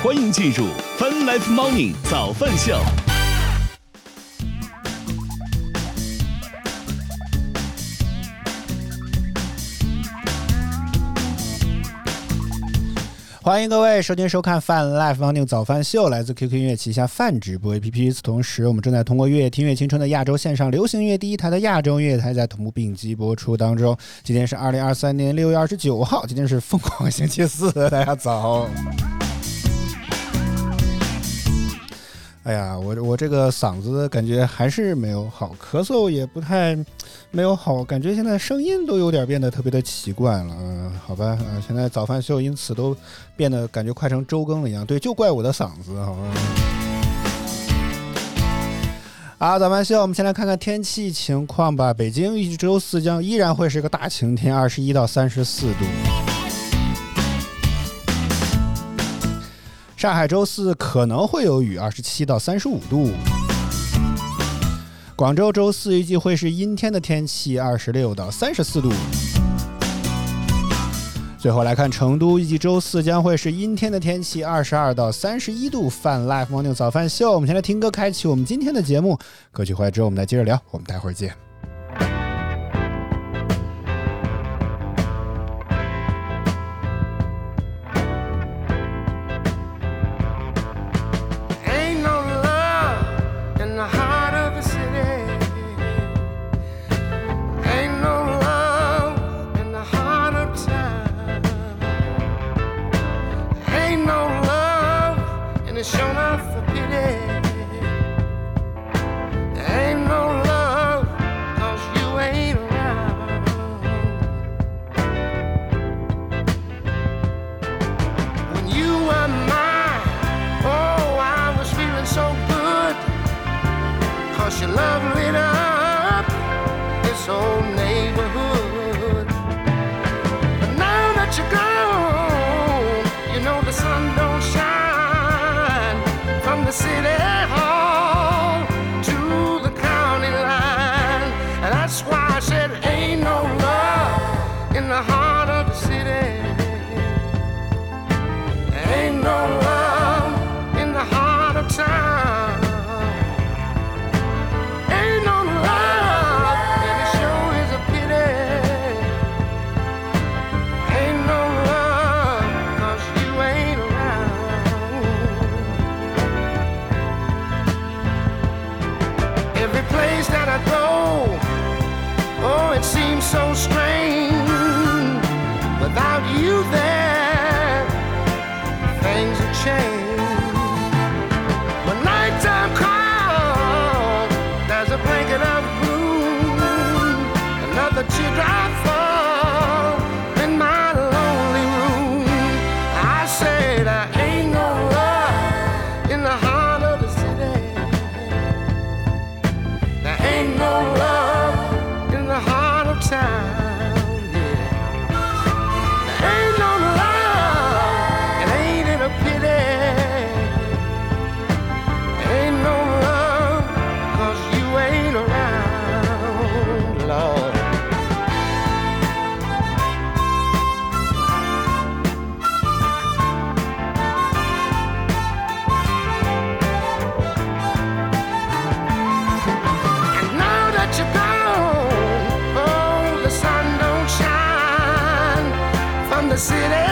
欢迎进入 Fun Life Morning 早饭秀。欢迎各位收听收看 Fun Life Morning 早饭秀，来自 QQ 音乐旗下泛直播 APP。与此同时，我们正在通过乐乐听乐青春的亚洲线上流行乐第一台的亚洲音乐台，在同步并机播出当中。今天是二零二三年六月二十九号，今天是疯狂星期四，大家早。哎呀，我我这个嗓子感觉还是没有好，咳嗽也不太没有好，感觉现在声音都有点变得特别的奇怪了。嗯，好吧，嗯，现在早饭秀因此都变得感觉快成周更了一样。对，就怪我的嗓子，好吧。啊，早饭秀，我们先来看看天气情况吧。北京一周四将依然会是个大晴天，二十一到三十四度。上海周四可能会有雨，二十七到三十五度。广州周四预计会是阴天的天气，二十六到三十四度。最后来看成都，预计周四将会是阴天的天气，二十二到三十一度。饭 Life Morning 早饭秀，我们先来听歌，开启我们今天的节目。歌曲回来之后，我们再接着聊。我们待会儿见。city.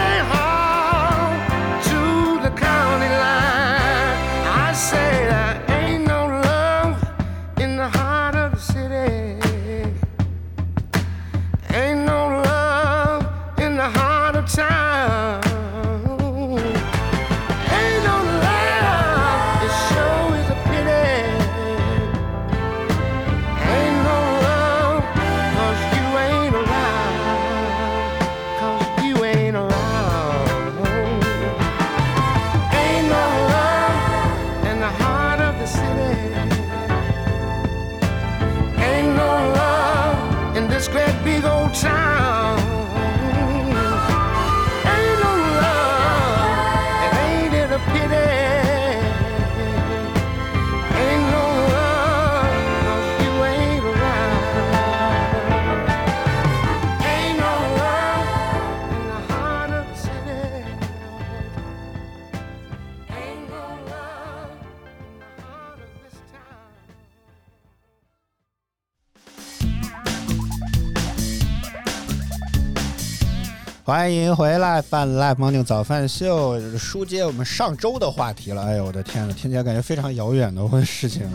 欢迎回来，饭 Live Morning 早饭秀，书接我们上周的话题了。哎呦，我的天呐，听起来感觉非常遥远的问事情。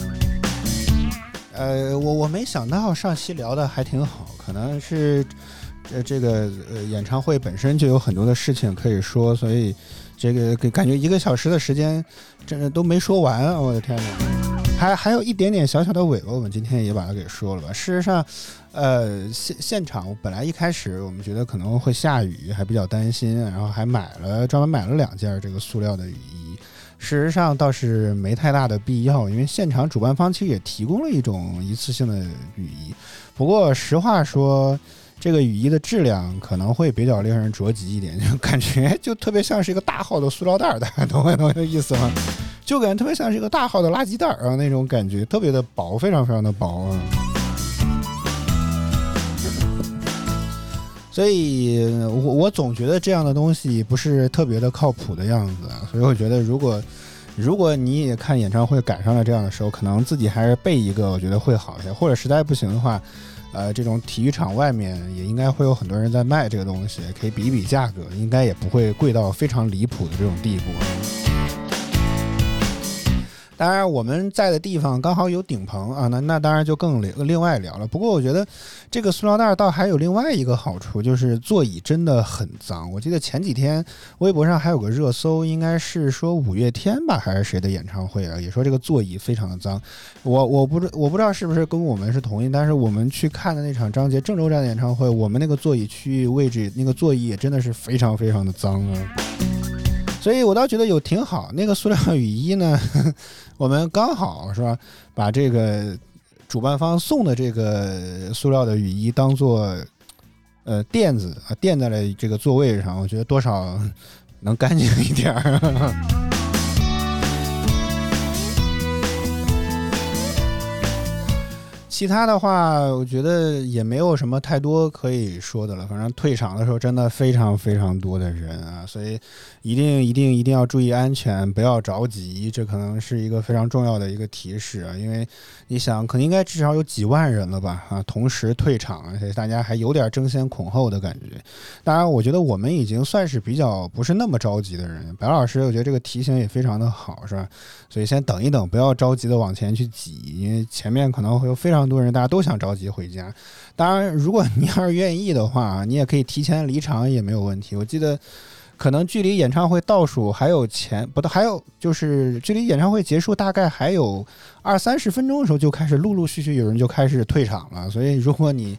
呃，我我没想到上期聊的还挺好，可能是这这个呃演唱会本身就有很多的事情可以说，所以这个给感觉一个小时的时间真的都没说完。我的天呐！还还有一点点小小的尾巴，我们今天也把它给说了吧。事实上，呃，现现场本来一开始我们觉得可能会下雨，还比较担心，然后还买了专门买了两件这个塑料的雨衣。事实上倒是没太大的必要，因为现场主办方其实也提供了一种一次性的雨衣。不过实话说，这个雨衣的质量可能会比较令人着急一点，就感觉就特别像是一个大号的塑料袋，大家懂我懂我意思吗？就感觉特别像是一个大号的垃圾袋儿啊，那种感觉特别的薄，非常非常的薄啊。所以我我总觉得这样的东西不是特别的靠谱的样子，所以我觉得如果如果你也看演唱会赶上了这样的时候，可能自己还是备一个，我觉得会好一些。或者实在不行的话，呃，这种体育场外面也应该会有很多人在卖这个东西，可以比一比价格，应该也不会贵到非常离谱的这种地步。当然，我们在的地方刚好有顶棚啊，那那当然就更另另外聊了。不过我觉得这个塑料袋倒还有另外一个好处，就是座椅真的很脏。我记得前几天微博上还有个热搜，应该是说五月天吧，还是谁的演唱会啊？也说这个座椅非常的脏。我我不知我不知道是不是跟我们是同一，但是我们去看的那场张杰郑州站的演唱会，我们那个座椅区域位置那个座椅也真的是非常非常的脏啊。所以我倒觉得有挺好，那个塑料雨衣呢，我们刚好是吧，把这个主办方送的这个塑料的雨衣当做呃垫子啊垫在了这个座位上，我觉得多少 能干净一点儿。其他的话，我觉得也没有什么太多可以说的了。反正退场的时候真的非常非常多的人啊，所以一定一定一定要注意安全，不要着急。这可能是一个非常重要的一个提示啊，因为你想，可能应该至少有几万人了吧？啊，同时退场，而且大家还有点争先恐后的感觉。当然，我觉得我们已经算是比较不是那么着急的人。白老师，我觉得这个提醒也非常的好，是吧？所以先等一等，不要着急的往前去挤，因为前面可能会有非常。多人，大家都想着急回家。当然，如果你要是愿意的话，你也可以提前离场，也没有问题。我记得，可能距离演唱会倒数还有前不到，还有就是距离演唱会结束大概还有二三十分钟的时候，就开始陆陆续续有人就开始退场了。所以，如果你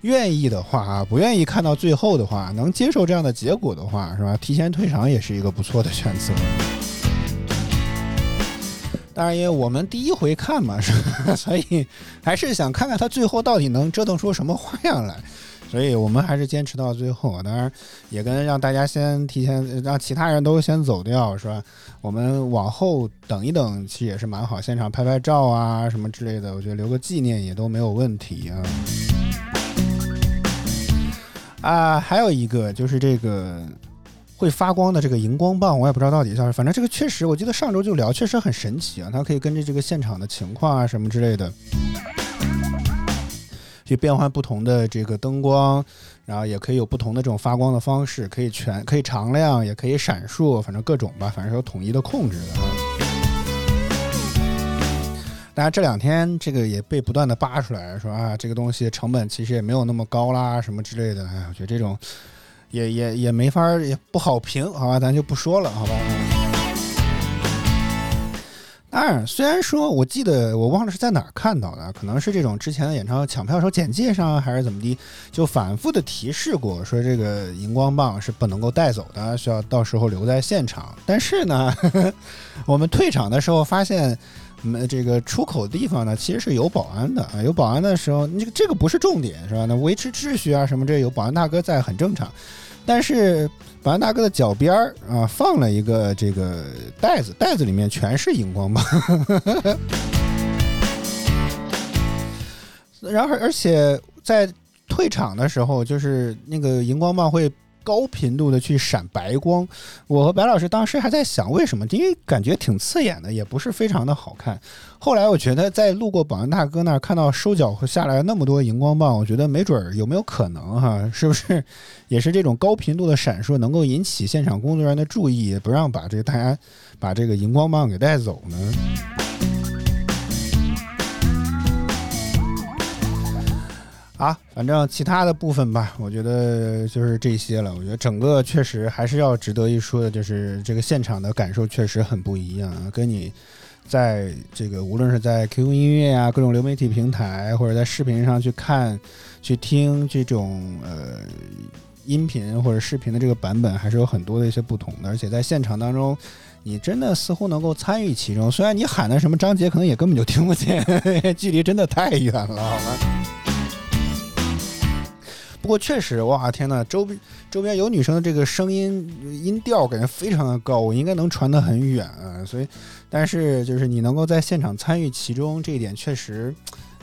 愿意的话，不愿意看到最后的话，能接受这样的结果的话，是吧？提前退场也是一个不错的选择。当然，因为我们第一回看嘛，是吧，所以还是想看看他最后到底能折腾出什么花样来，所以我们还是坚持到最后。当然，也跟让大家先提前让其他人都先走掉，是吧？我们往后等一等，其实也是蛮好，现场拍拍照啊什么之类的，我觉得留个纪念也都没有问题啊。啊，还有一个就是这个。会发光的这个荧光棒，我也不知道到底叫什么，反正这个确实，我记得上周就聊，确实很神奇啊！它可以根据这个现场的情况啊什么之类的，去变换不同的这个灯光，然后也可以有不同的这种发光的方式，可以全可以常亮，也可以闪烁，反正各种吧，反正有统一的控制的。当然这两天这个也被不断的扒出来，说啊这个东西成本其实也没有那么高啦，什么之类的。哎，我觉得这种。也也也没法儿也不好评，好吧，咱就不说了，好吧。当然，虽然说我记得我忘了是在哪儿看到的，可能是这种之前的演唱会抢票时候简介上还是怎么的，就反复的提示过，说这个荧光棒是不能够带走的，需要到时候留在现场。但是呢，我们退场的时候发现，嗯，这个出口地方呢其实是有保安的啊，有保安的时候，这个这个不是重点是吧？那维持秩序啊什么这有保安大哥在很正常。但是保安大哥的脚边儿啊，放了一个这个袋子，袋子里面全是荧光棒。然后，而且在退场的时候，就是那个荧光棒会高频度的去闪白光。我和白老师当时还在想为什么，因为感觉挺刺眼的，也不是非常的好看。后来我觉得在路过保安大哥那儿看到收脚下来那么多荧光棒，我觉得没准儿有没有可能哈，是不是 也是这种高频度的闪烁能够引起现场工作人员的注意，不让把这个大家把这个荧光棒给带走呢？啊，反正其他的部分吧，我觉得就是这些了。我觉得整个确实还是要值得一说的，就是这个现场的感受确实很不一样啊，跟你在这个无论是在 QQ 音乐啊、各种流媒体平台，或者在视频上去看、去听这种呃音频或者视频的这个版本，还是有很多的一些不同的。而且在现场当中，你真的似乎能够参与其中，虽然你喊的什么张杰，可能也根本就听不见，距离真的太远了，好吗？不过确实，哇天呐，周边周边有女生的这个声音音调，感觉非常的高，我应该能传得很远啊。所以，但是就是你能够在现场参与其中，这一点确实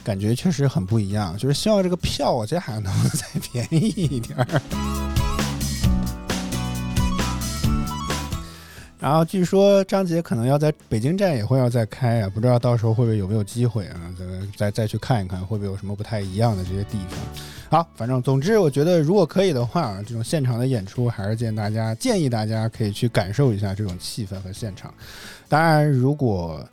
感觉确实很不一样。就是希望这个票我觉得还能再便宜一点儿。然后据说张杰可能要在北京站也会要再开啊，不知道到时候会不会有没有机会啊？咱们再再去看一看，会不会有什么不太一样的这些地方？好，反正总之，我觉得如果可以的话，这种现场的演出还是建大家建议大家可以去感受一下这种气氛和现场。当然，如果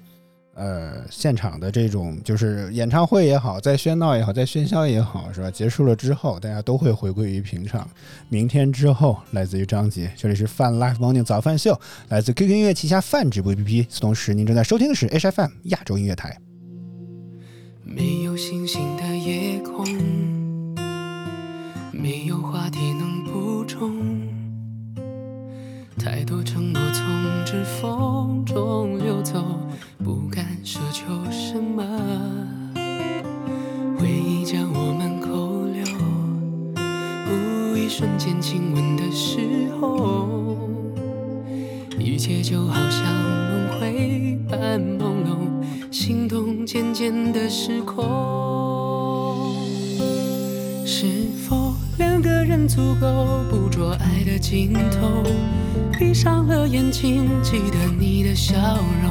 呃现场的这种就是演唱会也好，在喧闹也好，在喧嚣也好，是吧？结束了之后，大家都会回归于平常。明天之后，来自于张杰，这里是泛 Life Morning 早饭秀，来自 QQ 音乐旗下泛直播 APP。同时，您正在收听的是 HFM 亚洲音乐台。没有星星的夜空。没有话题能补充，太多承诺从指缝中溜走，不奢求什么。回忆将我们扣留，无一瞬间亲吻的时候，一切就好像轮回般朦胧，心动渐渐的失控，是否？两个人足够捕捉爱的尽头，闭上了眼睛，记得你的笑容，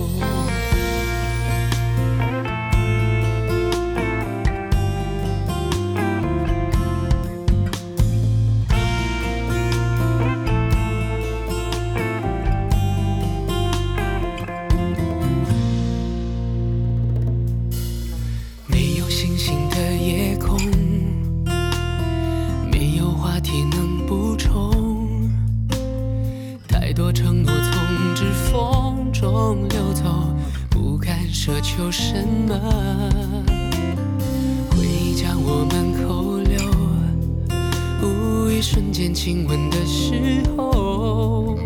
求什么？回忆将我们扣留，无意瞬间亲吻的时候，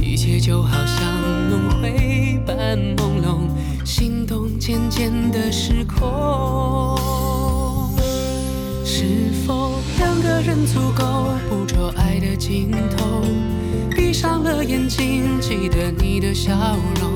一切就好像轮回般朦胧，心动渐渐的失控。是否两个人足够捕捉爱的尽头？闭上了眼睛，记得你的笑容。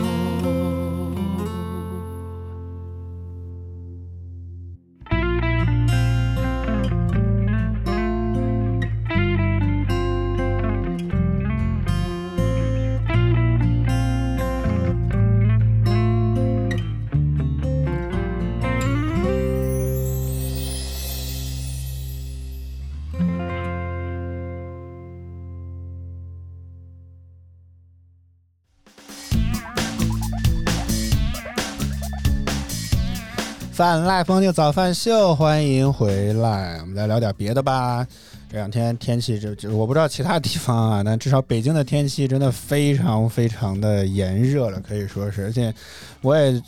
饭 live 方定早饭秀，欢迎回来。我们来聊点别的吧。这两天天气，这这我不知道其他地方啊，但至少北京的天气真的非常非常的炎热了，可以说是。而且我也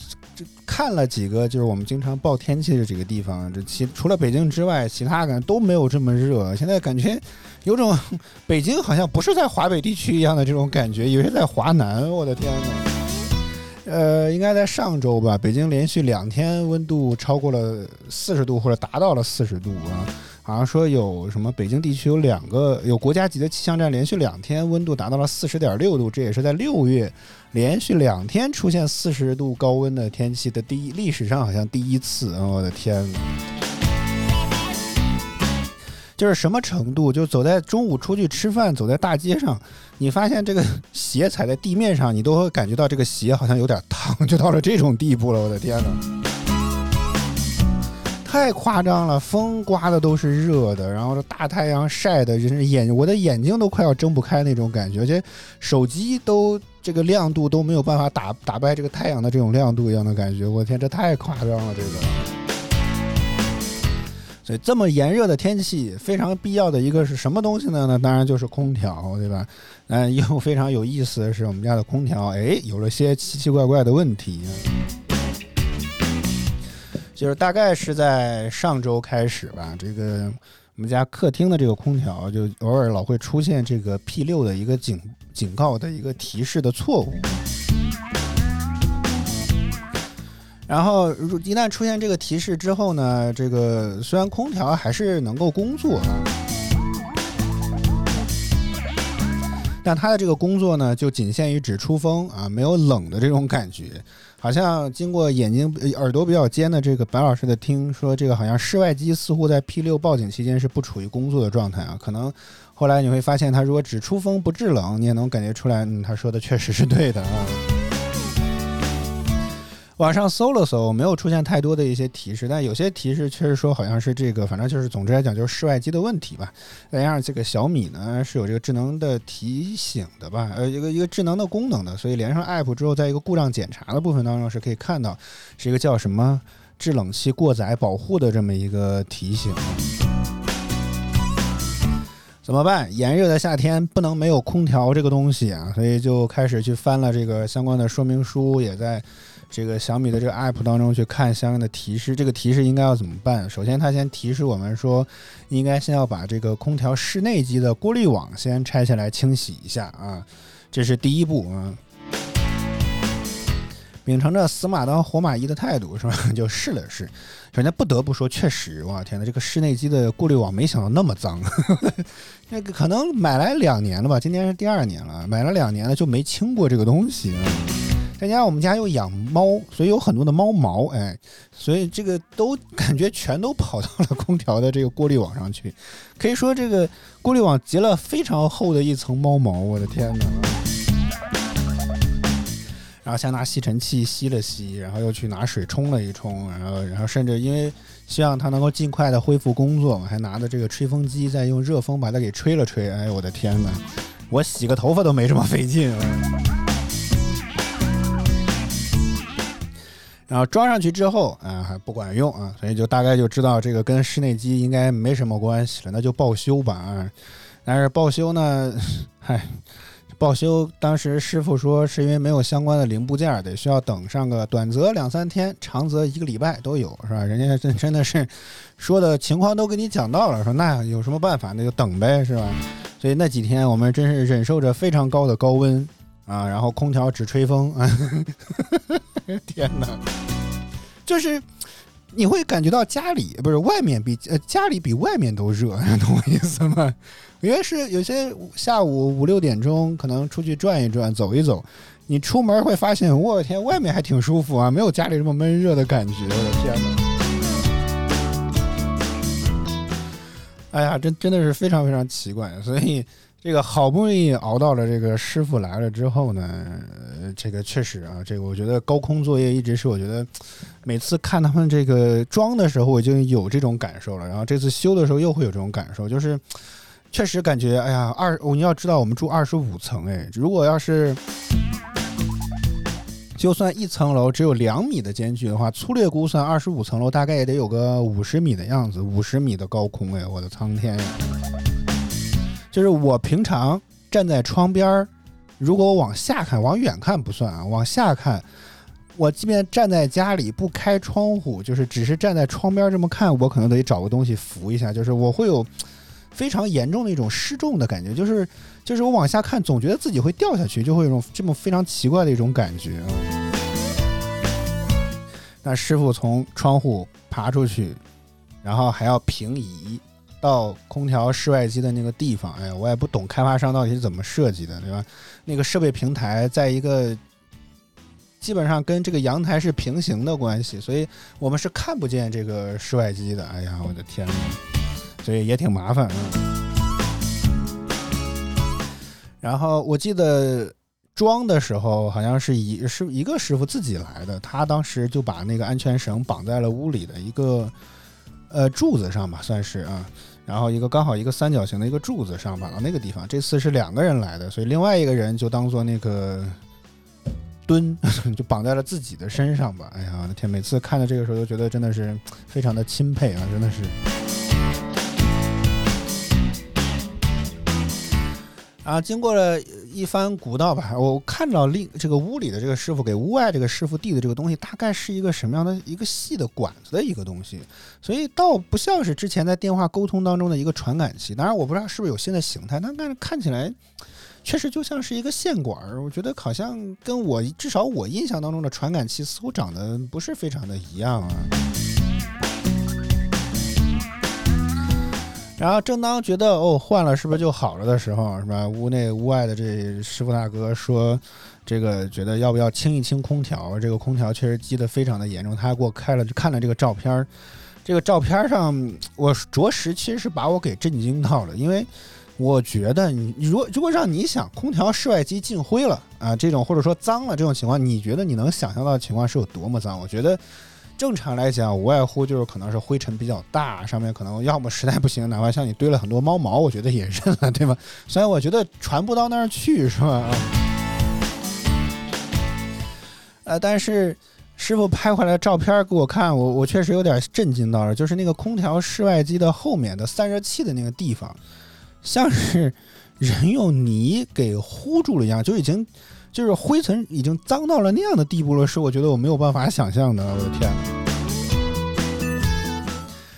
看了几个，就是我们经常报天气的几个地方，这其除了北京之外，其他感觉都没有这么热。现在感觉有种北京好像不是在华北地区一样的这种感觉，以为在华南。我的天哪！呃，应该在上周吧，北京连续两天温度超过了四十度，或者达到了四十度啊。好像说有什么北京地区有两个有国家级的气象站连续两天温度达到了四十点六度，这也是在六月连续两天出现四十度高温的天气的第一，历史上好像第一次！我的天！就是什么程度？就走在中午出去吃饭，走在大街上，你发现这个鞋踩在地面上，你都会感觉到这个鞋好像有点烫，就到了这种地步了。我的天哪，太夸张了！风刮的都是热的，然后这大太阳晒的，人眼我的眼睛都快要睁不开那种感觉，而且手机都这个亮度都没有办法打打败这个太阳的这种亮度一样的感觉。我天，这太夸张了，这个。所以这么炎热的天气，非常必要的一个是什么东西呢？那当然就是空调，对吧？嗯，又非常有意思的是，我们家的空调，哎，有了些奇奇怪怪的问题。就是大概是在上周开始吧，这个我们家客厅的这个空调，就偶尔老会出现这个 P 六的一个警警告的一个提示的错误。然后，一旦出现这个提示之后呢，这个虽然空调还是能够工作，但它的这个工作呢，就仅限于只出风啊，没有冷的这种感觉。好像经过眼睛、耳朵比较尖的这个白老师的听说，这个好像室外机似乎在 P 六报警期间是不处于工作的状态啊。可能后来你会发现，它如果只出风不制冷，你也能感觉出来，嗯，他说的确实是对的啊。网上搜了搜，没有出现太多的一些提示，但有些提示确实说好像是这个，反正就是总之来讲就是室外机的问题吧。再加上这个小米呢是有这个智能的提醒的吧，呃，一个一个智能的功能的，所以连上 app 之后，在一个故障检查的部分当中是可以看到是一个叫什么制冷器过载保护的这么一个提醒。怎么办？炎热的夏天不能没有空调这个东西啊，所以就开始去翻了这个相关的说明书，也在。这个小米的这个 app 当中去看相应的提示，这个提示应该要怎么办？首先，它先提示我们说，应该先要把这个空调室内机的过滤网先拆下来清洗一下啊，这是第一步啊。秉承着死马当活马医的态度是吧？就试了试，首先不得不说，确实，哇天呐，这个室内机的过滤网没想到那么脏，那个可能买来两年了吧，今年是第二年了，买了两年了就没清过这个东西。再加上我们家又养猫，所以有很多的猫毛，哎，所以这个都 感觉全都跑到了空调的这个过滤网上去，可以说这个过滤网结了非常厚的一层猫毛，我的天哪！然后先拿吸尘器吸了吸，然后又去拿水冲了一冲，然后然后甚至因为希望它能够尽快的恢复工作，我还拿着这个吹风机再用热风把它给吹了吹，哎我的天哪！我洗个头发都没这么费劲。然后装上去之后，啊，还不管用啊，所以就大概就知道这个跟室内机应该没什么关系了，那就报修吧啊。但是报修呢，嗨，报修当时师傅说是因为没有相关的零部件，得需要等上个短则两三天，长则一个礼拜都有，是吧？人家真真的是说的情况都给你讲到了，说那有什么办法，那就等呗，是吧？所以那几天我们真是忍受着非常高的高温。啊，然后空调只吹风啊！天哪，就是你会感觉到家里不是外面比呃家里比外面都热，懂我意思吗？因为是有些下午五六点钟可能出去转一转走一走，你出门会发现，我的天，外面还挺舒服啊，没有家里这么闷热的感觉，我的天哪！哎呀，真真的是非常非常奇怪，所以。这个好不容易熬到了这个师傅来了之后呢，这个确实啊，这个我觉得高空作业一直是我觉得每次看他们这个装的时候我就有这种感受了，然后这次修的时候又会有这种感受，就是确实感觉哎呀二你要知道我们住二十五层哎，如果要是就算一层楼只有两米的间距的话，粗略估算二十五层楼大概也得有个五十米的样子，五十米的高空哎，我的苍天呀！就是我平常站在窗边儿，如果我往下看，往远看不算啊，往下看，我即便站在家里不开窗户，就是只是站在窗边这么看，我可能得找个东西扶一下，就是我会有非常严重的一种失重的感觉，就是就是我往下看，总觉得自己会掉下去，就会有种这么非常奇怪的一种感觉。那师傅从窗户爬出去，然后还要平移。到空调室外机的那个地方，哎呀，我也不懂开发商到底是怎么设计的，对吧？那个设备平台在一个基本上跟这个阳台是平行的关系，所以我们是看不见这个室外机的。哎呀，我的天呐，所以也挺麻烦啊。然后我记得装的时候，好像是一是一个师傅自己来的，他当时就把那个安全绳绑在了屋里的一个呃柱子上吧，算是啊。然后一个刚好一个三角形的一个柱子上绑到那个地方，这次是两个人来的，所以另外一个人就当做那个蹲，就绑在了自己的身上吧。哎呀，我的天！每次看到这个时候都觉得真的是非常的钦佩啊，真的是。啊，经过了一番古道吧，我看到另这个屋里的这个师傅给屋外这个师傅递的这个东西，大概是一个什么样的一个细的管子的一个东西，所以倒不像是之前在电话沟通当中的一个传感器。当然，我不知道是不是有新的形态，但但是看起来确实就像是一个线管儿。我觉得好像跟我至少我印象当中的传感器似乎长得不是非常的一样啊。然后正当觉得哦换了是不是就好了的时候，是吧？屋内屋外的这师傅大哥说，这个觉得要不要清一清空调？这个空调确实积得非常的严重。他还给我开了看了这个照片儿，这个照片上我着实其实是把我给震惊到了，因为我觉得你如果如果让你想空调室外机进灰了啊这种或者说脏了这种情况，你觉得你能想象到的情况是有多么脏？我觉得。正常来讲，无外乎就是可能是灰尘比较大，上面可能要么实在不行，哪怕像你堆了很多猫毛，我觉得也认了，对吧？虽然我觉得传不到那儿去，是吧？呃，但是师傅拍回来照片给我看，我我确实有点震惊到了，就是那个空调室外机的后面的散热器的那个地方，像是人用泥给糊住了一样，就已经。就是灰尘已经脏到了那样的地步了，是我觉得我没有办法想象的。我的天！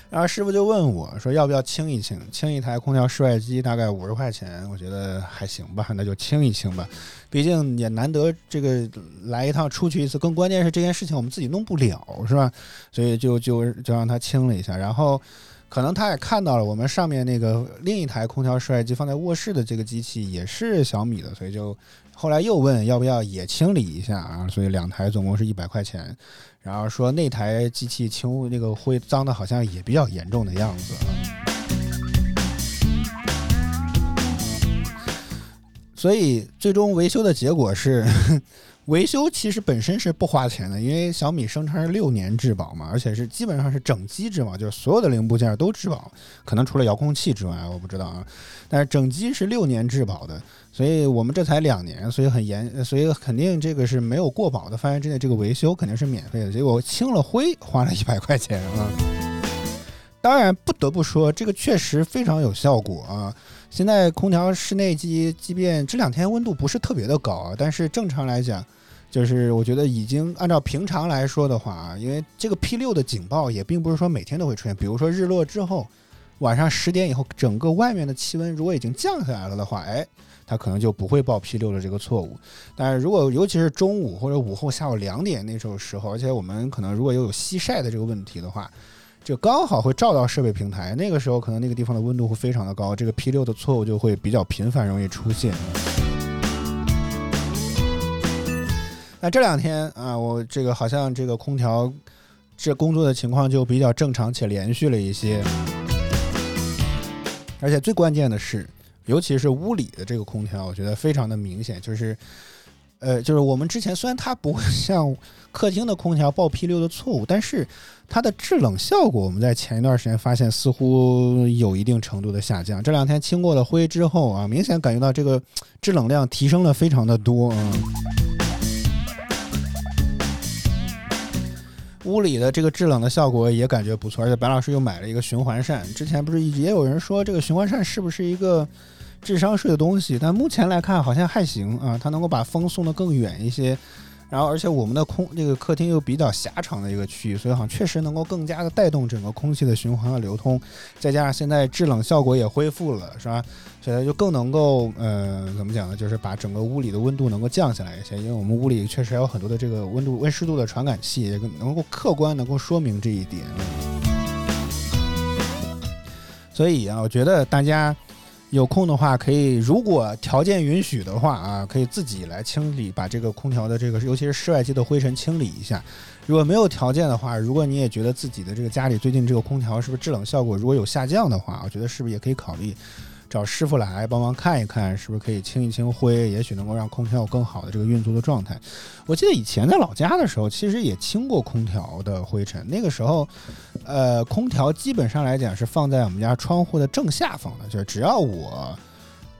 然后师傅就问我说：“要不要清一清？清一台空调室外机大概五十块钱，我觉得还行吧，那就清一清吧。毕竟也难得这个来一趟出去一次，更关键是这件事情我们自己弄不了，是吧？所以就就就让他清了一下。然后可能他也看到了我们上面那个另一台空调室外机放在卧室的这个机器也是小米的，所以就。”后来又问要不要也清理一下啊，所以两台总共是一百块钱，然后说那台机器清那个灰脏的好像也比较严重的样子，所以最终维修的结果是。维修其实本身是不花钱的，因为小米声称是六年质保嘛，而且是基本上是整机质保，就是所有的零部件都质保，可能除了遥控器之外，我不知道啊。但是整机是六年质保的，所以我们这才两年，所以很严，所以肯定这个是没有过保的范围之内，这个维修肯定是免费的。结果清了灰花了一百块钱啊！当然不得不说，这个确实非常有效果啊。现在空调室内机，即便这两天温度不是特别的高啊，但是正常来讲，就是我觉得已经按照平常来说的话啊，因为这个 P 六的警报也并不是说每天都会出现，比如说日落之后，晚上十点以后，整个外面的气温如果已经降下来了的话，哎，它可能就不会报 P 六的这个错误。但是如果尤其是中午或者午后下午两点那时候时候，而且我们可能如果又有西晒的这个问题的话，就刚好会照到设备平台，那个时候可能那个地方的温度会非常的高，这个 P 六的错误就会比较频繁，容易出现。那这两天啊，我这个好像这个空调这工作的情况就比较正常且连续了一些。而且最关键的是，尤其是屋里的这个空调，我觉得非常的明显，就是，呃，就是我们之前虽然它不会 像客厅的空调报 P 六的错误，但是它的制冷效果，我们在前一段时间发现似乎有一定程度的下降。这两天清过了灰之后啊，明显感觉到这个制冷量提升了非常的多啊。屋里的这个制冷的效果也感觉不错，而且白老师又买了一个循环扇。之前不是也有人说这个循环扇是不是一个智商税的东西？但目前来看好像还行啊，它能够把风送得更远一些。然后，而且我们的空这个客厅又比较狭长的一个区域，所以好像确实能够更加的带动整个空气的循环和流通。再加上现在制冷效果也恢复了，是吧？所以就更能够呃，怎么讲呢？就是把整个屋里的温度能够降下来一些。因为我们屋里确实还有很多的这个温度温湿度的传感器，也能够客观能够说明这一点。所以啊，我觉得大家。有空的话，可以如果条件允许的话啊，可以自己来清理，把这个空调的这个，尤其是室外机的灰尘清理一下。如果没有条件的话，如果你也觉得自己的这个家里最近这个空调是不是制冷效果如果有下降的话，我觉得是不是也可以考虑。找师傅来帮忙看一看，是不是可以清一清灰，也许能够让空调有更好的这个运作的状态。我记得以前在老家的时候，其实也清过空调的灰尘。那个时候，呃，空调基本上来讲是放在我们家窗户的正下方的，就是只要我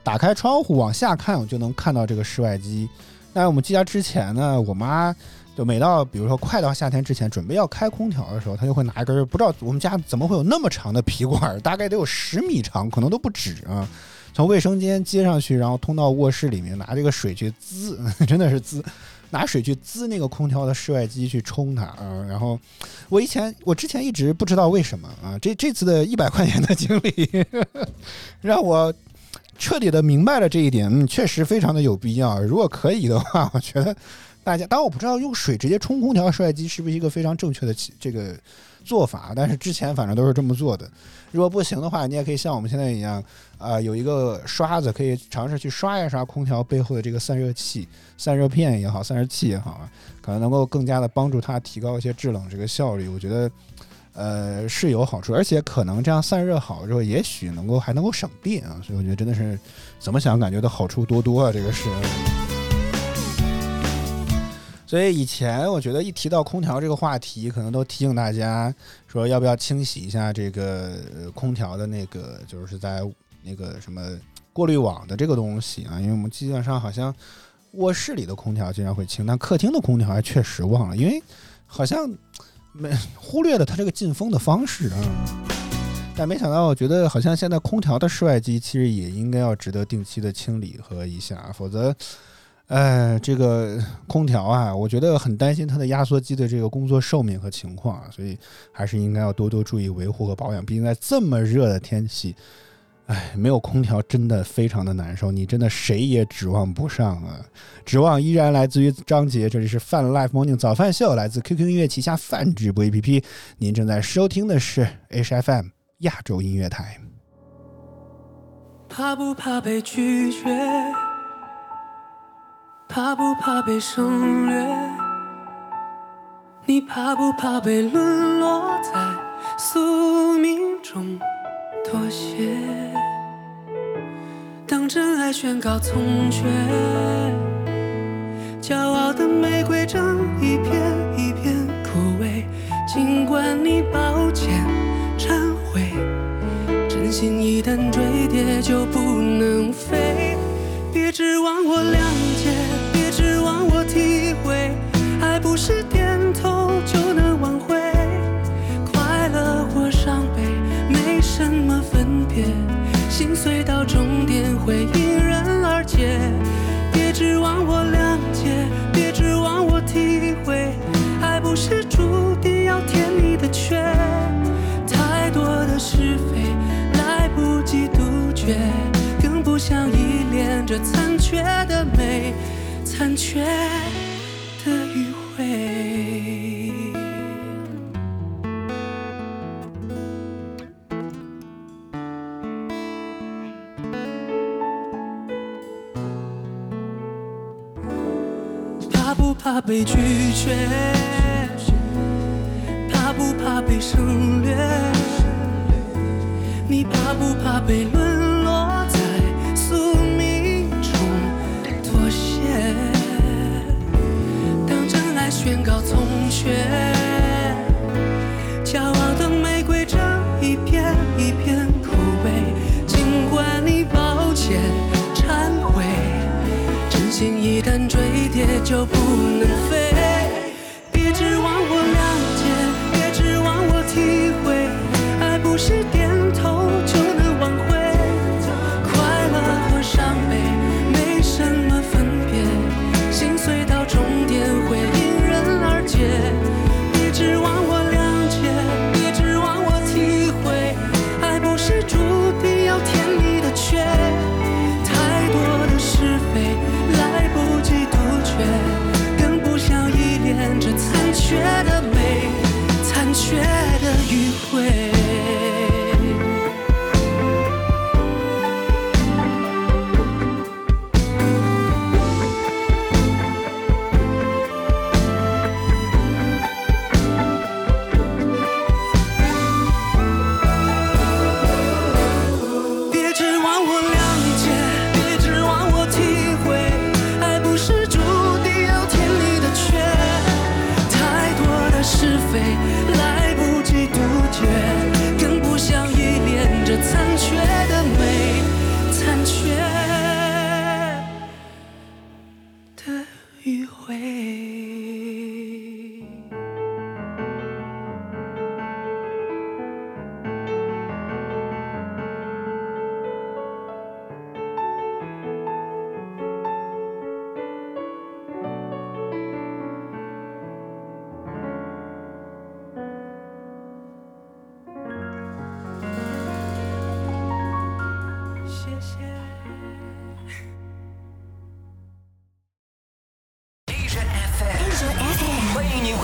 打开窗户往下看，我就能看到这个室外机。那我们记家之前呢，我妈。就每到比如说快到夏天之前，准备要开空调的时候，他就会拿一根不知道我们家怎么会有那么长的皮管，大概得有十米长，可能都不止啊。从卫生间接上去，然后通到卧室里面，拿这个水去滋，真的是滋，拿水去滋那个空调的室外机去冲它啊。然后我以前我之前一直不知道为什么啊，这这次的一百块钱的经历 让我彻底的明白了这一点，嗯，确实非常的有必要。如果可以的话，我觉得。大家，当然我不知道用水直接冲空调室外机是不是一个非常正确的这个做法，但是之前反正都是这么做的。如果不行的话，你也可以像我们现在一样，啊，有一个刷子可以尝试去刷一刷空调背后的这个散热器、散热片也好、散热器也好啊，可能能够更加的帮助它提高一些制冷这个效率。我觉得，呃，是有好处，而且可能这样散热好之后，也许能够还能够省电啊。所以我觉得真的是怎么想感觉到好处多多啊，这个是。所以以前我觉得一提到空调这个话题，可能都提醒大家说要不要清洗一下这个空调的那个，就是在那个什么过滤网的这个东西啊。因为我们基本上好像卧室里的空调经常会清，但客厅的空调还确实忘了，因为好像没忽略了它这个进风的方式啊。但没想到，我觉得好像现在空调的室外机其实也应该要值得定期的清理和一下，否则。呃，这个空调啊，我觉得很担心它的压缩机的这个工作寿命和情况啊，所以还是应该要多多注意维护和保养。毕竟在这么热的天气，哎，没有空调真的非常的难受，你真的谁也指望不上啊。指望依然来自于张杰，这里是泛 Life Morning 早饭秀，来自 QQ 音乐旗下饭直播 APP，您正在收听的是 HFM 亚洲音乐台。怕不怕被拒绝？怕不怕被省略？你怕不怕被沦落在宿命中妥协？当真爱宣告从缺，骄傲的玫瑰正一片一片枯萎。尽管你抱歉忏悔，真心一旦坠跌就不能飞。指望我谅解，别指望我体会，爱不是点头就能挽回。快乐或伤悲，没什么分别，心碎到终点回忆这残缺的迂回。怕不怕被拒绝？怕不怕被省略？你怕不怕被沦高耸雪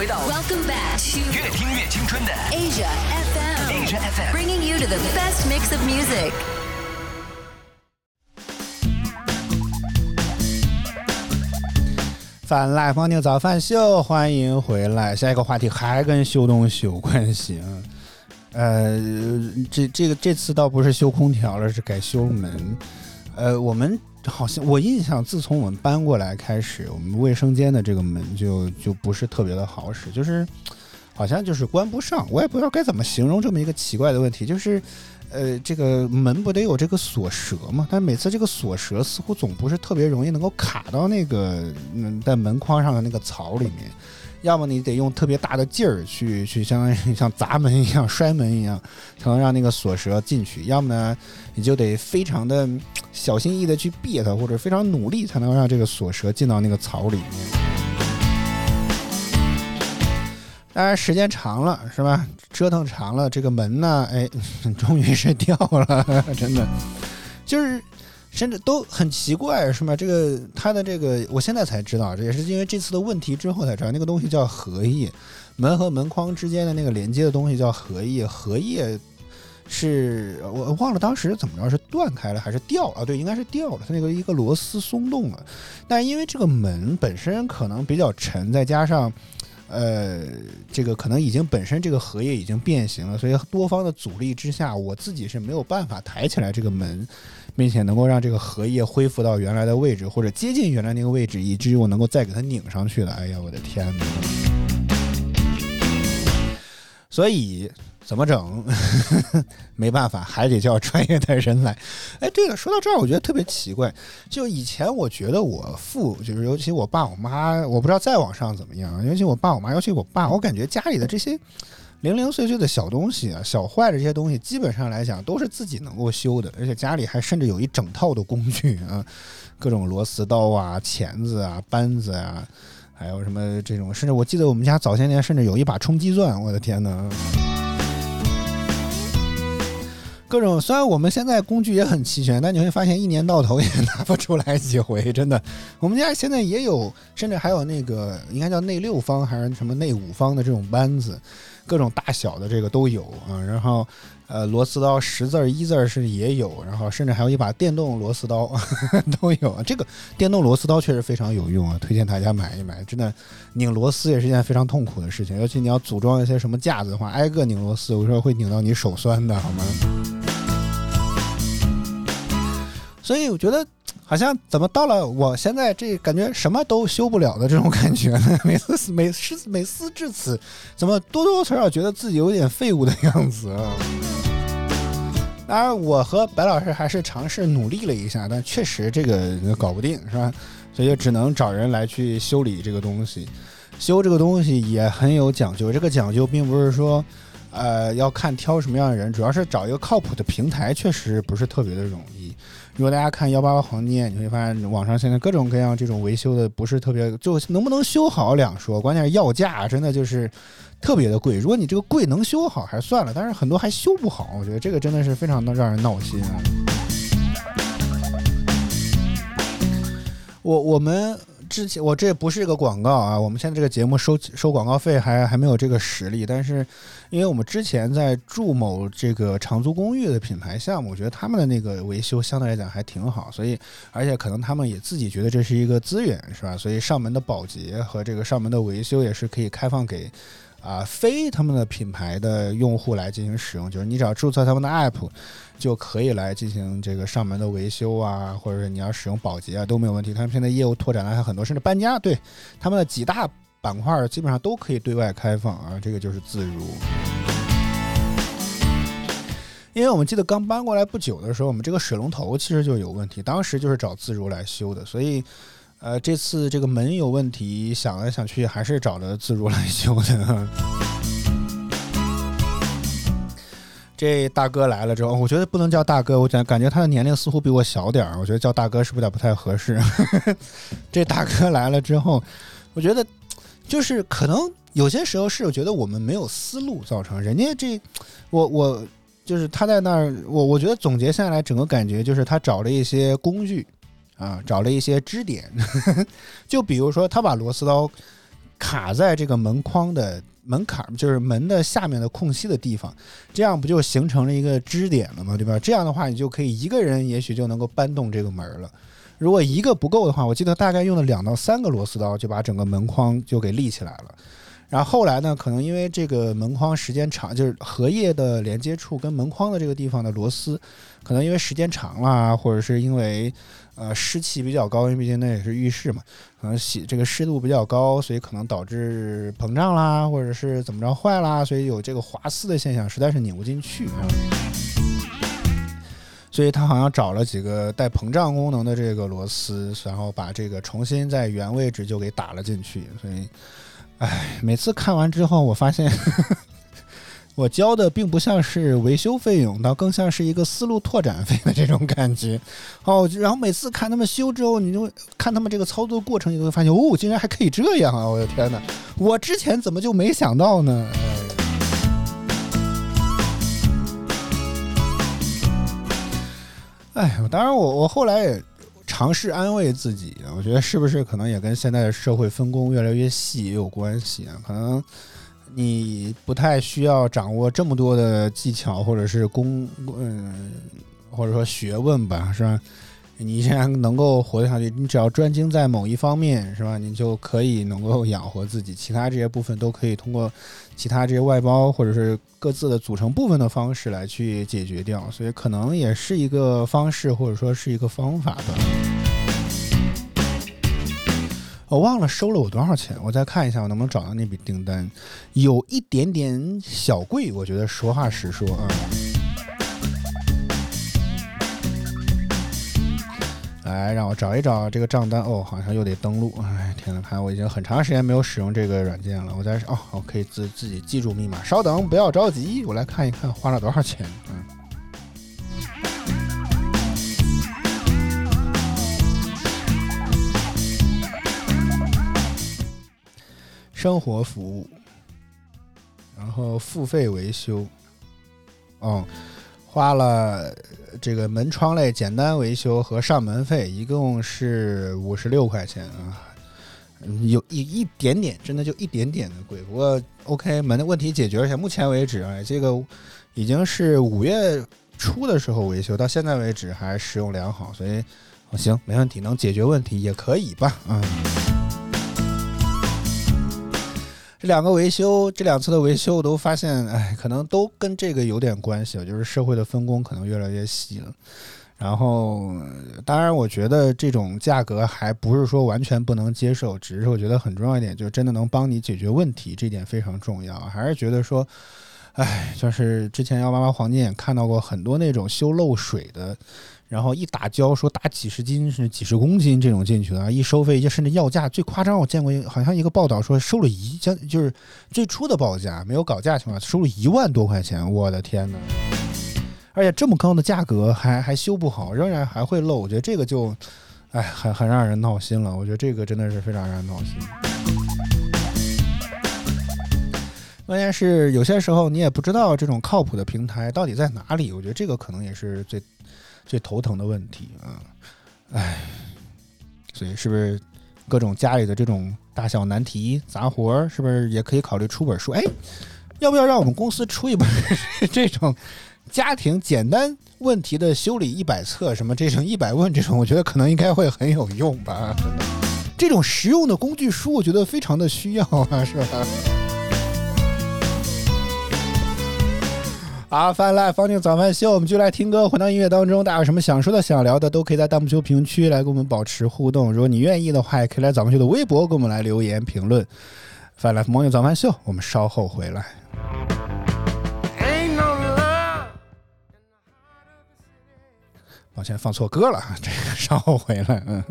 回到 Welcome back to 越听越青春的 Asia FM, Asia FM。bringing you to the best mix of music. 反 Life Morning 早饭秀，欢迎回来。下一个话题还跟修东西有关系啊。呃，这这个这次倒不是修空调了，是改修门。呃，我们好像我印象，自从我们搬过来开始，我们卫生间的这个门就就不是特别的好使，就是好像就是关不上。我也不知道该怎么形容这么一个奇怪的问题，就是。呃，这个门不得有这个锁舌嘛？但每次这个锁舌似乎总不是特别容易能够卡到那个嗯在门框上的那个槽里面，要么你得用特别大的劲儿去 去相当于 像砸门一样摔门一样，才能让那个锁舌进去；要么呢，你就得非常的小心翼翼的去别它，或者非常努力才能让这个锁舌进到那个槽里面。当然，时间长了是吧？折腾长了，这个门呢，哎，终于是掉了，真的，就是甚至都很奇怪，是吗？这个它的这个，我现在才知道，这也是因为这次的问题之后才知道，那个东西叫合页，门和门框之间的那个连接的东西叫合页，合页是我忘了当时怎么着是断开了还是掉了？啊，对，应该是掉了，它那个一个螺丝松动了，但因为这个门本身可能比较沉，再加上。呃，这个可能已经本身这个荷叶已经变形了，所以多方的阻力之下，我自己是没有办法抬起来这个门，并且能够让这个荷叶恢复到原来的位置或者接近原来那个位置，以至于我能够再给它拧上去的。哎呀，我的天哪！所以怎么整？没办法，还得叫专业的人来。哎，对了，说到这儿，我觉得特别奇怪。就以前我觉得我父，就是尤其我爸我妈，我不知道再往上怎么样，尤其我爸我妈，尤其我爸，我感觉家里的这些零零碎碎的小东西啊，小坏的这些东西，基本上来讲都是自己能够修的，而且家里还甚至有一整套的工具啊，各种螺丝刀啊、钳子啊、扳子啊。还有什么这种，甚至我记得我们家早些年甚至有一把冲击钻，我的天呐！各种。虽然我们现在工具也很齐全，但你会发现一年到头也 拿不出来几回，真的。我们家现在也有，甚至还有那个应该叫内六方还是什么内五方的这种扳子，各种大小的这个都有啊。然后。呃，螺丝刀十字儿一字儿是也有，然后甚至还有一把电动螺丝刀 都有。这个电动螺丝刀确实非常有用啊，推荐大家买一买。真的，拧螺丝也是一件非常痛苦的事情，尤其你要组装一些什么架子的话，挨个拧螺丝，有时候会拧到你手酸的，好吗？所以我觉得，好像怎么到了我现在这感觉什么都修不了的这种感觉呢？每次每思每思至此，怎么多多少少觉得自己有点废物的样子啊？当然，我和白老师还是尝试努力了一下，但确实这个搞不定，是吧？所以就只能找人来去修理这个东西。修这个东西也很有讲究，这个讲究并不是说，呃，要看挑什么样的人，主要是找一个靠谱的平台，确实不是特别的容易。如果大家看幺八八黄金，你会发现网上现在各种各样这种维修的不是特别，就能不能修好两说，关键是要价真的就是。特别的贵，如果你这个贵能修好还算了，但是很多还修不好，我觉得这个真的是非常的让人闹心啊。我我们之前我这不是一个广告啊，我们现在这个节目收收广告费还还没有这个实力，但是因为我们之前在住某这个长租公寓的品牌项目，我觉得他们的那个维修相对来讲还挺好，所以而且可能他们也自己觉得这是一个资源，是吧？所以上门的保洁和这个上门的维修也是可以开放给。啊，非他们的品牌的用户来进行使用，就是你只要注册他们的 app，就可以来进行这个上门的维修啊，或者是你要使用保洁啊都没有问题。他们现在业务拓展了还很多，甚至搬家，对他们的几大板块基本上都可以对外开放啊，这个就是自如。因为我们记得刚搬过来不久的时候，我们这个水龙头其实就有问题，当时就是找自如来修的，所以。呃，这次这个门有问题，想来想去还是找了自如来 修的。这大哥来了之后，我觉得不能叫大哥，我感感觉他的年龄似乎比我小点儿，我觉得叫大哥是不是有点不太合适？这大哥来了之后，我觉得就是可能有些时候是我觉得我们没有思路造成，人家这我我就是他在那儿，我我觉得总结下来整个感觉就是他找了一些工具。啊，找了一些支点，就比如说他把螺丝刀卡在这个门框的门槛，就是门的下面的空隙的地方，这样不就形成了一个支点了吗？对吧？这样的话，你就可以一个人也许就能够搬动这个门了。如果一个不够的话，我记得大概用了两到三个螺丝刀就把整个门框就给立起来了。然后后来呢，可能因为这个门框时间长，就是合页的连接处跟门框的这个地方的螺丝，可能因为时间长了，或者是因为。呃，湿气比较高，因为毕竟那也是浴室嘛，可能洗这个湿度比较高，所以可能导致膨胀啦，或者是怎么着坏啦，所以有这个滑丝的现象，实在是拧不进去啊。所以他好像找了几个带膨胀功能的这个螺丝，然后把这个重新在原位置就给打了进去。所以，哎，每次看完之后，我发现。我交的并不像是维修费用，倒更像是一个思路拓展费的这种感觉。哦，然后每次看他们修之后，你就看他们这个操作过程，你就会发现，哦，竟然还可以这样啊！我的天哪，我之前怎么就没想到呢？哎，当然，我我后来也尝试安慰自己，我觉得是不是可能也跟现在的社会分工越来越细也有关系啊？可能。你不太需要掌握这么多的技巧，或者是功，嗯，或者说学问吧，是吧？你既然能够活下去，你只要专精在某一方面，是吧？你就可以能够养活自己，其他这些部分都可以通过其他这些外包或者是各自的组成部分的方式来去解决掉，所以可能也是一个方式，或者说是一个方法吧。我忘了收了我多少钱，我再看一下我能不能找到那笔订单，有一点点小贵，我觉得实话实说啊。来，让我找一找这个账单哦，好像又得登录。哎，天呐，看我已经很长时间没有使用这个软件了，我在哦，我可以自自己记住密码，稍等，不要着急，我来看一看花了多少钱，嗯。生活服务，然后付费维修，嗯，花了这个门窗类简单维修和上门费，一共是五十六块钱啊，有一一点点，真的就一点点的贵。不过 OK，门的问题解决了，目前为止啊，这个已经是五月初的时候维修，到现在为止还使用良好，所以行，没问题，能解决问题也可以吧，嗯。这两个维修，这两次的维修，我都发现，哎，可能都跟这个有点关系，就是社会的分工可能越来越细了。然后，当然，我觉得这种价格还不是说完全不能接受，只是我觉得很重要一点，就是真的能帮你解决问题，这点非常重要。还是觉得说，哎，就是之前幺八八黄金眼看到过很多那种修漏水的，然后一打胶说打几十斤是几十公斤这种进去的，一收费就甚至要价最夸张，我见过一个好像一个报道说收了一将就是最初的报价没有搞价情况收了一万多块钱，我的天呐！而且这么高的价格还还修不好，仍然还会漏，我觉得这个就，哎，很很让人闹心了。我觉得这个真的是非常让人闹心。关键是有些时候你也不知道这种靠谱的平台到底在哪里，我觉得这个可能也是最最头疼的问题啊。哎，所以是不是各种家里的这种大小难题杂活儿，是不是也可以考虑出本书？哎，要不要让我们公司出一本 这种家庭简单问题的修理一百册，什么这种一百问这种，我觉得可能应该会很有用吧。这种实用的工具书，我觉得非常的需要啊，是吧？好，翻来方宁早饭秀，我们就来听歌，回到音乐当中。大家有什么想说的、想聊的，都可以在弹幕区、评论区来跟我们保持互动。如果你愿意的话，也可以来早饭秀的微博给我们来留言评论。翻来方宁早饭秀，我们稍后回来。抱歉，放错歌了，这个稍后回来，嗯。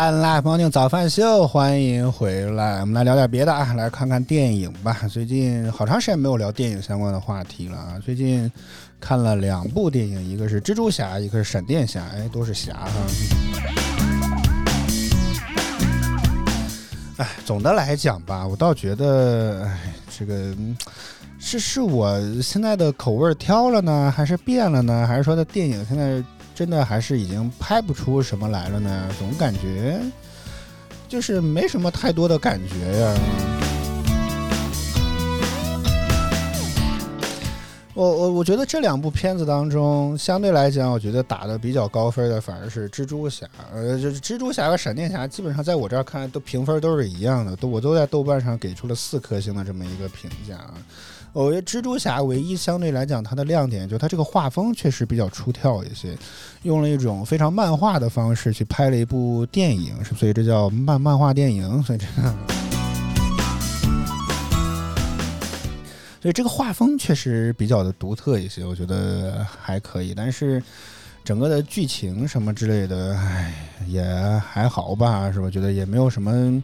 饭 live morning 早饭秀，欢迎回来。我们来聊点别的啊，来看看电影吧。最近好长时间没有聊电影相关的话题了啊。最近看了两部电影，一个是蜘蛛侠，一个是闪电侠，哎，都是侠哈。哎，总的来讲吧，我倒觉得，哎，这个是是我现在的口味挑了呢，还是变了呢？还是说的电影现在真的还是已经拍不出什么来了呢？总感觉就是没什么太多的感觉呀。我我我觉得这两部片子当中，相对来讲，我觉得打的比较高分的反而是蜘蛛侠。呃，就是蜘蛛侠和闪电侠，基本上在我这儿看都评分都是一样的，都我都在豆瓣上给出了四颗星的这么一个评价啊。我觉得蜘蛛侠唯一相对来讲它的亮点，就它这个画风确实比较出挑一些，用了一种非常漫画的方式去拍了一部电影，所以这叫漫漫画电影，所以这个。所以这个画风确实比较的独特一些，我觉得还可以。但是整个的剧情什么之类的，唉，也还好吧，是吧？觉得也没有什么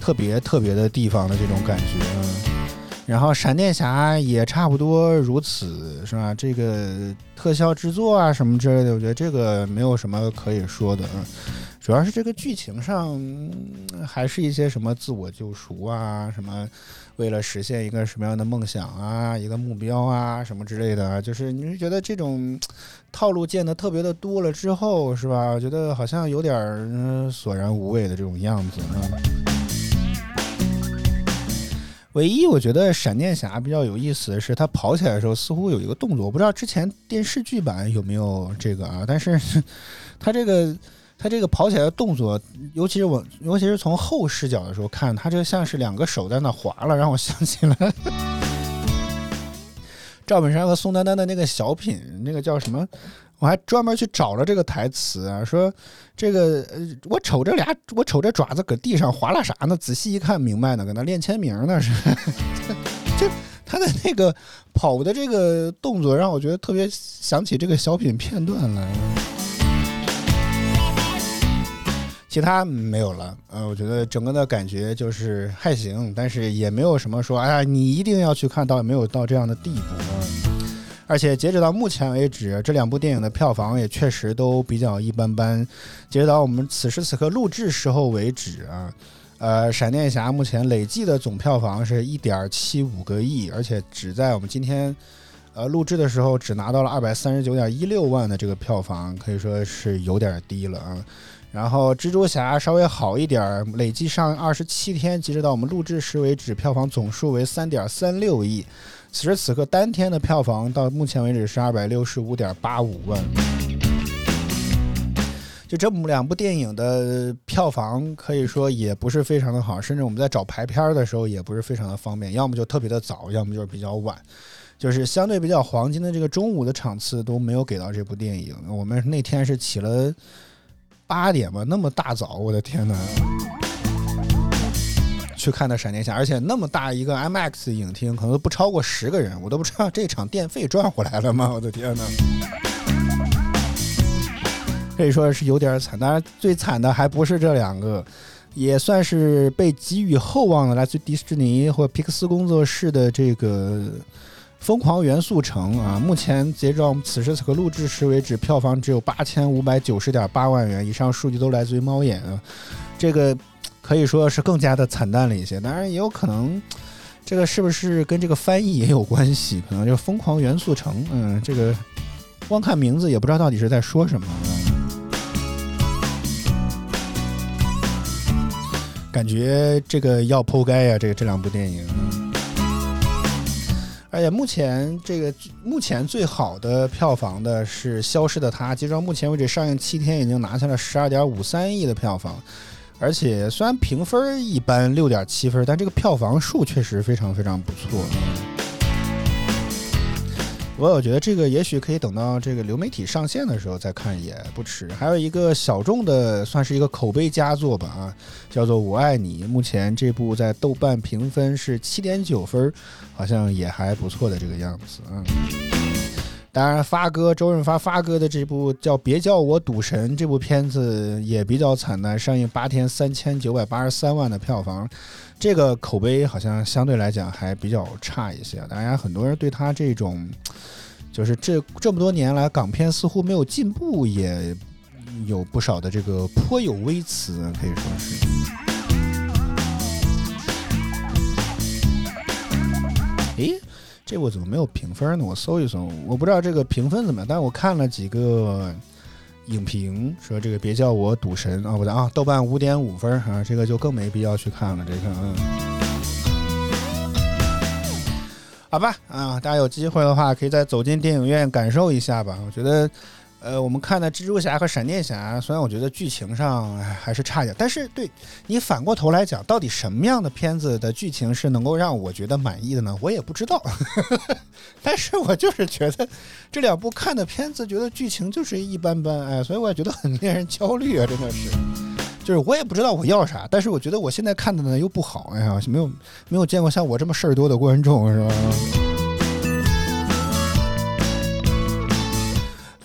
特别特别的地方的这种感觉。然后闪电侠也差不多如此，是吧？这个特效制作啊什么之类的，我觉得这个没有什么可以说的。嗯主要是这个剧情上，还是一些什么自我救赎啊，什么为了实现一个什么样的梦想啊，一个目标啊，什么之类的，就是你是觉得这种套路见得特别的多了之后，是吧？我觉得好像有点儿、嗯索然无味的这种样子。嗯唯一我觉得闪电侠比较有意思的是，他跑起来的时候似乎有一个动作，我不知道之前电视剧版有没有这个啊，但是 他这个他这个跑起来的动作，尤其是我，尤其是从后视角的时候看，他这像是两个手在那划了，让我想起了赵本山和宋丹丹的那个小品，那个叫什么？我还专门去找了这个台词啊，说这个呃，我瞅这俩，我瞅这爪子搁地上划拉啥呢？仔细一看，明白呢，搁那练签名呢，是。就他的那个跑的这个动作，让我觉得特别想起这个小品片段来。其他没有了，呃，我觉得整个的感觉就是还行，但是也没有什么说，哎呀，你一定要去看到，没有到这样的地步啊。而且截止到目前为止，这两部电影的票房也确实都比较一般般。截止到我们此时此刻录制时候为止啊，呃，闪电侠目前累计的总票房是一点七五个亿，而且只在我们今天呃录制的时候只拿到了二百三十九点一六万的这个票房，可以说是有点低了啊。然后蜘蛛侠稍微好一点，累计上二十七天，截止到我们录制时为止，票房总数为三点三六亿。此时此刻单天的票房到目前为止是二百六十五点八五万。就这么两部电影的票房可以说也不是非常的好，甚至我们在找排片的时候也不是非常的方便，要么就特别的早，要么就是比较晚，就是相对比较黄金的这个中午的场次都没有给到这部电影。我们那天是起了八点吧，那么大早，我的天呐！去看的闪电侠，而且那么大一个 IMAX 影厅，可能都不超过十个人，我都不知道这场电费赚回来了吗？我的天呐！可以说是有点惨，当然最惨的还不是这两个，也算是被寄予厚望的来自迪士尼或皮克斯工作室的这个《疯狂元素城》啊。目前截至我们此时此刻录制时为止，票房只有八千五百九十点八万元，以上数据都来自于猫眼啊。这个可以说是更加的惨淡了一些，当然也有可能。这个是不是跟这个翻译也有关系？可能就“疯狂元素城”。嗯，这个光看名字也不知道到底是在说什么。感觉这个要剖该呀，这个这两部电影。而且目前这个目前最好的票房的是《消失的她》，截止到目前为止上映七天已经拿下了十二点五三亿的票房，而且虽然评分一般六点七分，但这个票房数确实非常非常不错。我我觉得这个也许可以等到这个流媒体上线的时候再看也不迟。还有一个小众的，算是一个口碑佳作吧啊，叫做《我爱你》。目前这部在豆瓣评分是七点九分，好像也还不错的这个样子啊。当然，发哥周润发发哥的这部叫《别叫我赌神》这部片子也比较惨淡，上映八天三千九百八十三万的票房，这个口碑好像相对来讲还比较差一些。当然，很多人对他这种就是这这么多年来港片似乎没有进步，也有不少的这个颇有微词，可以说是。诶，这我怎么没有评分呢？我搜一搜，我不知道这个评分怎么样。但是我看了几个影评，说这个别叫我赌神啊，不对啊，豆瓣五点五分啊，这个就更没必要去看了。这个，嗯，好吧，啊，大家有机会的话，可以再走进电影院感受一下吧。我觉得。呃，我们看的蜘蛛侠和闪电侠，虽然我觉得剧情上还是差一点，但是对你反过头来讲，到底什么样的片子的剧情是能够让我觉得满意的呢？我也不知道，但是我就是觉得这两部看的片子，觉得剧情就是一般般，哎，所以我也觉得很令人焦虑啊，真的是，就是我也不知道我要啥，但是我觉得我现在看的呢又不好，哎呀，没有没有见过像我这么事儿多的观众，是吧？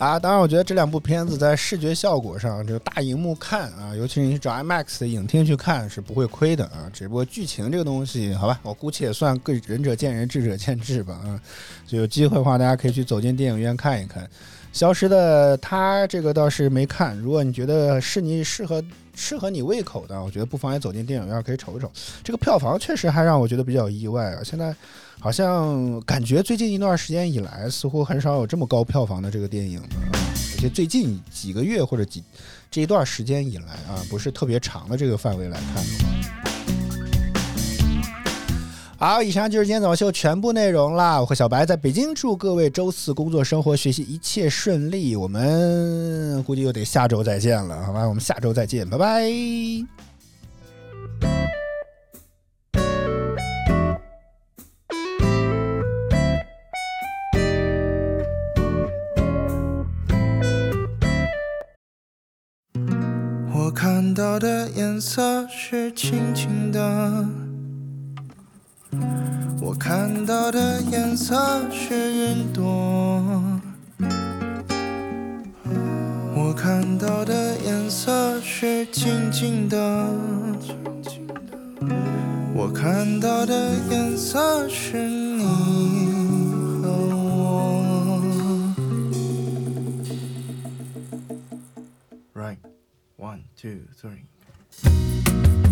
啊，当然，我觉得这两部片子在视觉效果上，这个大荧幕看啊，尤其是你找 IMAX 的影厅去看是不会亏的啊。只不过剧情这个东西，好吧，我姑且算个仁者见仁，智者见智吧啊。就有机会的话，大家可以去走进电影院看一看。消失的他这个倒是没看，如果你觉得是你适合适合你胃口的，我觉得不妨也走进电影院可以瞅一瞅。这个票房确实还让我觉得比较意外啊，现在。好像感觉最近一段时间以来，似乎很少有这么高票房的这个电影了。而且最近几个月或者几这一段时间以来啊，不是特别长的这个范围来看的话。好，以上就是今天早秀全部内容啦。我和小白在北京，祝各位周四工作、生活、学习一切顺利。我们估计又得下周再见了，好吧？我们下周再见，拜拜。看到的颜色是轻轻的，我看到的颜色是云朵，我看到的颜色是静静的，我看到的颜色是你。One, two, three.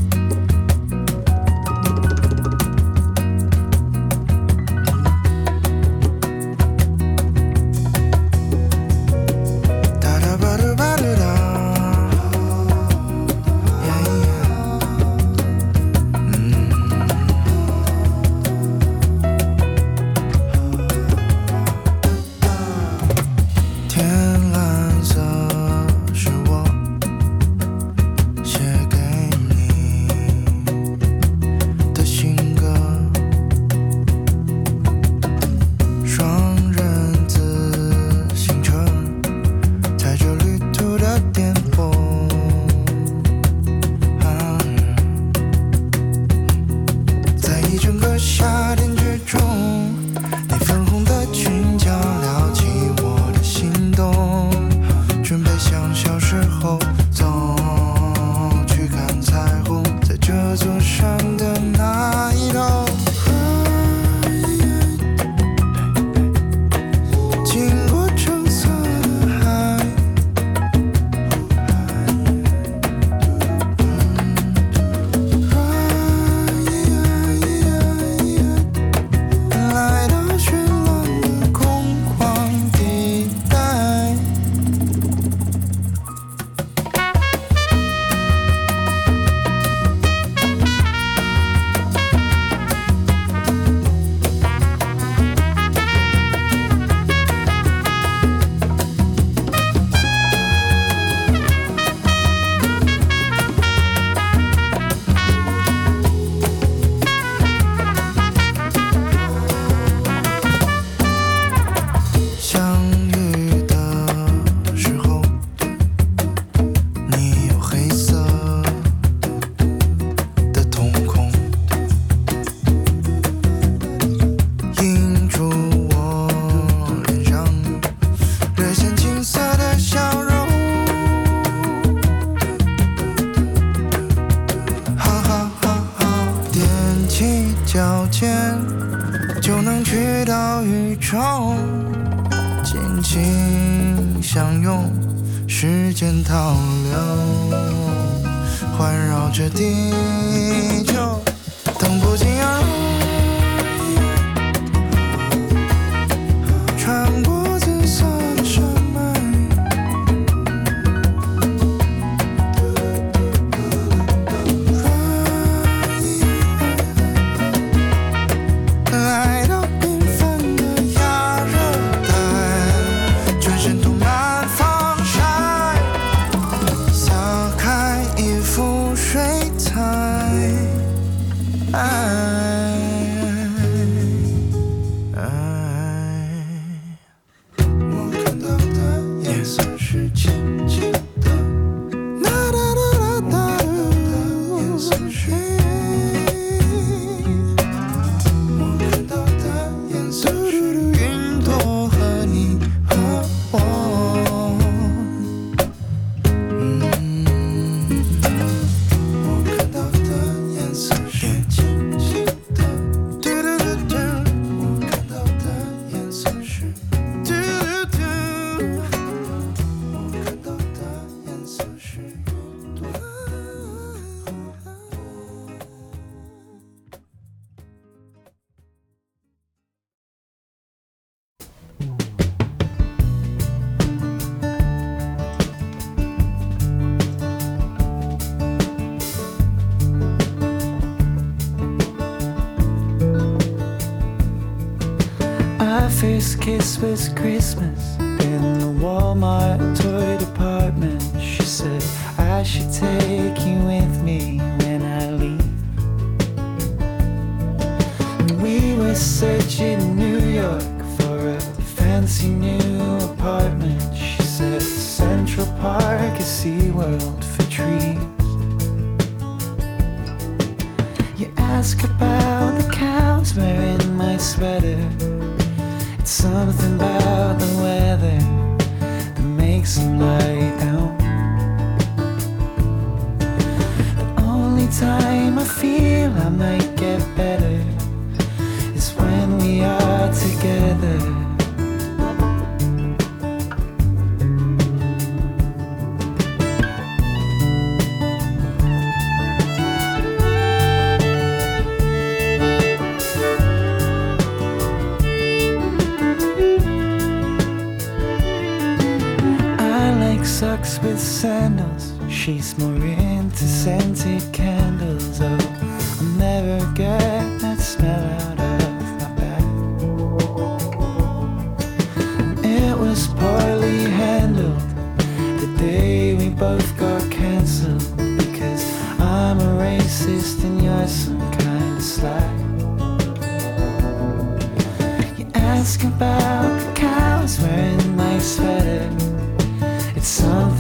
kiss was Christmas in the Walmart toy. ask about the cows wearing my sweater. It's something.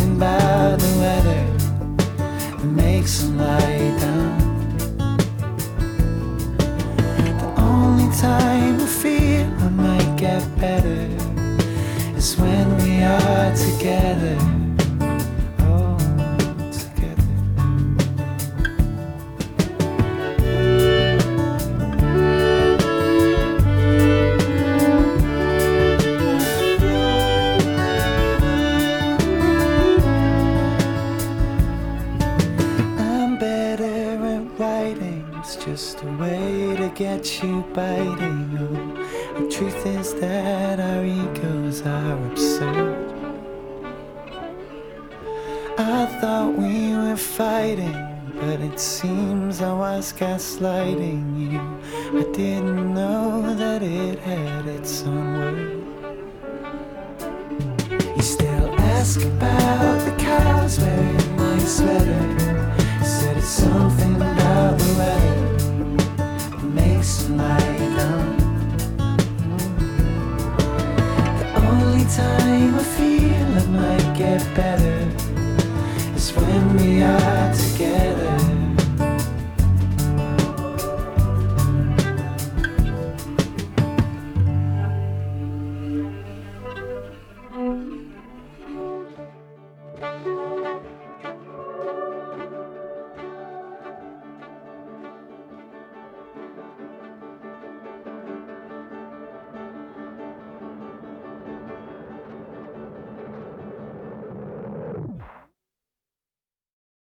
biting. The truth is that our egos are absurd. I thought we were fighting, but it seems I was gaslighting you. I didn't know that it had its own word. You still ask about the cows wearing my sweater. You said it's something about the weather. The only time I feel I might get better is when we are together.